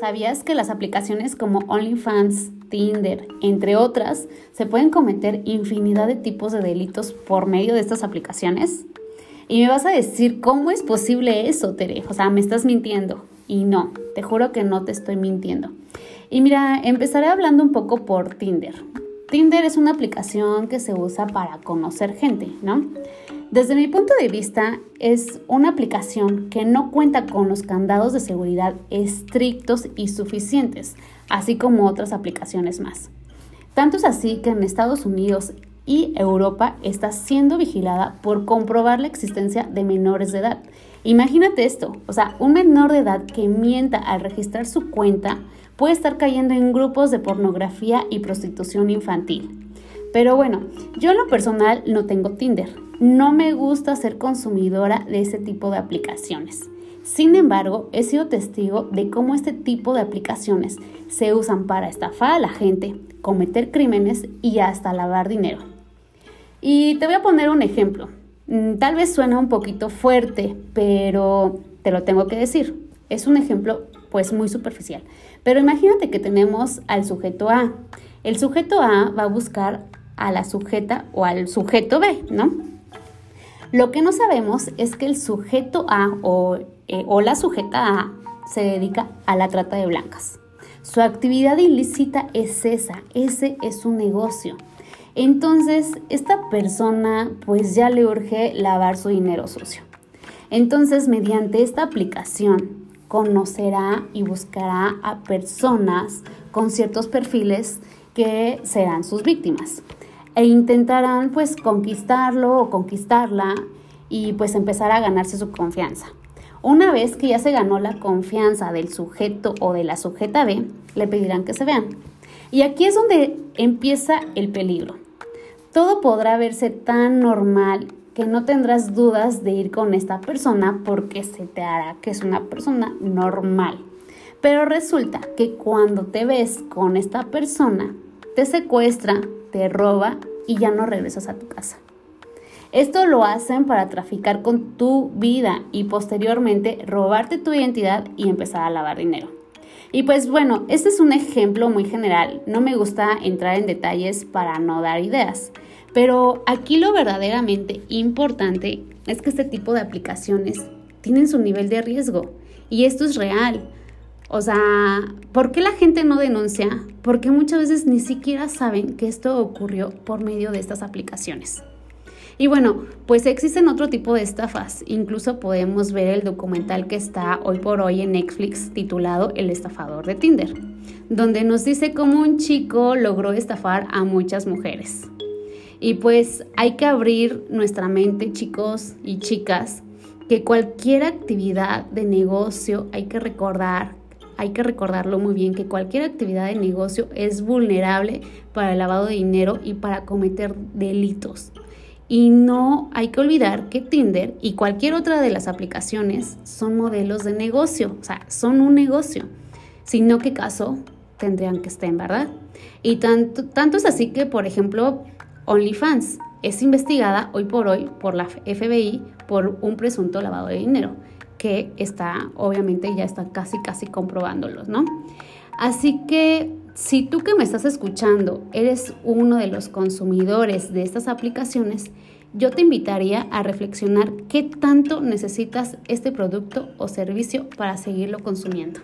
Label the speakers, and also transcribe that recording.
Speaker 1: ¿Sabías que las aplicaciones como OnlyFans, Tinder, entre otras, se pueden cometer infinidad de tipos de delitos por medio de estas aplicaciones? Y me vas a decir, ¿cómo es posible eso, Tere? O sea, me estás mintiendo. Y no, te juro que no te estoy mintiendo. Y mira, empezaré hablando un poco por Tinder. Tinder es una aplicación que se usa para conocer gente, ¿no? Desde mi punto de vista, es una aplicación que no cuenta con los candados de seguridad estrictos y suficientes, así como otras aplicaciones más. Tanto es así que en Estados Unidos y Europa está siendo vigilada por comprobar la existencia de menores de edad. Imagínate esto, o sea, un menor de edad que mienta al registrar su cuenta puede estar cayendo en grupos de pornografía y prostitución infantil. Pero bueno, yo en lo personal no tengo Tinder. No me gusta ser consumidora de ese tipo de aplicaciones. Sin embargo, he sido testigo de cómo este tipo de aplicaciones se usan para estafar a la gente, cometer crímenes y hasta lavar dinero. Y te voy a poner un ejemplo. Mm, tal vez suena un poquito fuerte, pero te lo tengo que decir. Es un ejemplo pues muy superficial. Pero imagínate que tenemos al sujeto A. El sujeto A va a buscar a la sujeta o al sujeto B, ¿no? Lo que no sabemos es que el sujeto A o, eh, o la sujeta A se dedica a la trata de blancas. Su actividad ilícita es esa, ese es su negocio. Entonces, esta persona pues ya le urge lavar su dinero sucio. Entonces, mediante esta aplicación, conocerá y buscará a personas con ciertos perfiles que serán sus víctimas e intentarán pues conquistarlo o conquistarla y pues empezar a ganarse su confianza. Una vez que ya se ganó la confianza del sujeto o de la sujeta B, le pedirán que se vean. Y aquí es donde empieza el peligro. Todo podrá verse tan normal que no tendrás dudas de ir con esta persona porque se te hará que es una persona normal. Pero resulta que cuando te ves con esta persona, te secuestra, te roba y ya no regresas a tu casa. Esto lo hacen para traficar con tu vida y posteriormente robarte tu identidad y empezar a lavar dinero. Y pues bueno, este es un ejemplo muy general. No me gusta entrar en detalles para no dar ideas. Pero aquí lo verdaderamente importante es que este tipo de aplicaciones tienen su nivel de riesgo. Y esto es real. O sea, ¿por qué la gente no denuncia? Porque muchas veces ni siquiera saben que esto ocurrió por medio de estas aplicaciones. Y bueno, pues existen otro tipo de estafas. Incluso podemos ver el documental que está hoy por hoy en Netflix titulado El estafador de Tinder, donde nos dice cómo un chico logró estafar a muchas mujeres. Y pues hay que abrir nuestra mente, chicos y chicas, que cualquier actividad de negocio hay que recordar hay que recordarlo muy bien que cualquier actividad de negocio es vulnerable para el lavado de dinero y para cometer delitos. Y no hay que olvidar que Tinder y cualquier otra de las aplicaciones son modelos de negocio, o sea, son un negocio. Si no, ¿qué caso tendrían que estar, en verdad? Y tanto, tanto es así que, por ejemplo, OnlyFans es investigada hoy por hoy por la FBI por un presunto lavado de dinero que está, obviamente ya está casi, casi comprobándolos, ¿no? Así que si tú que me estás escuchando eres uno de los consumidores de estas aplicaciones, yo te invitaría a reflexionar qué tanto necesitas este producto o servicio para seguirlo consumiendo.